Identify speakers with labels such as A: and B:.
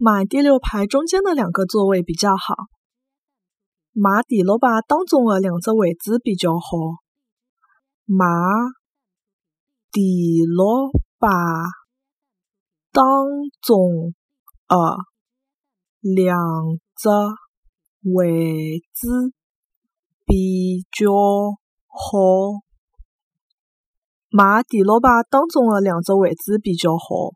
A: 买第六排中间的两个座位比较好。买第六排当中的两只位置比较好。买第六排当中的两只位置比较好。买第六排当中的两只位置比较好。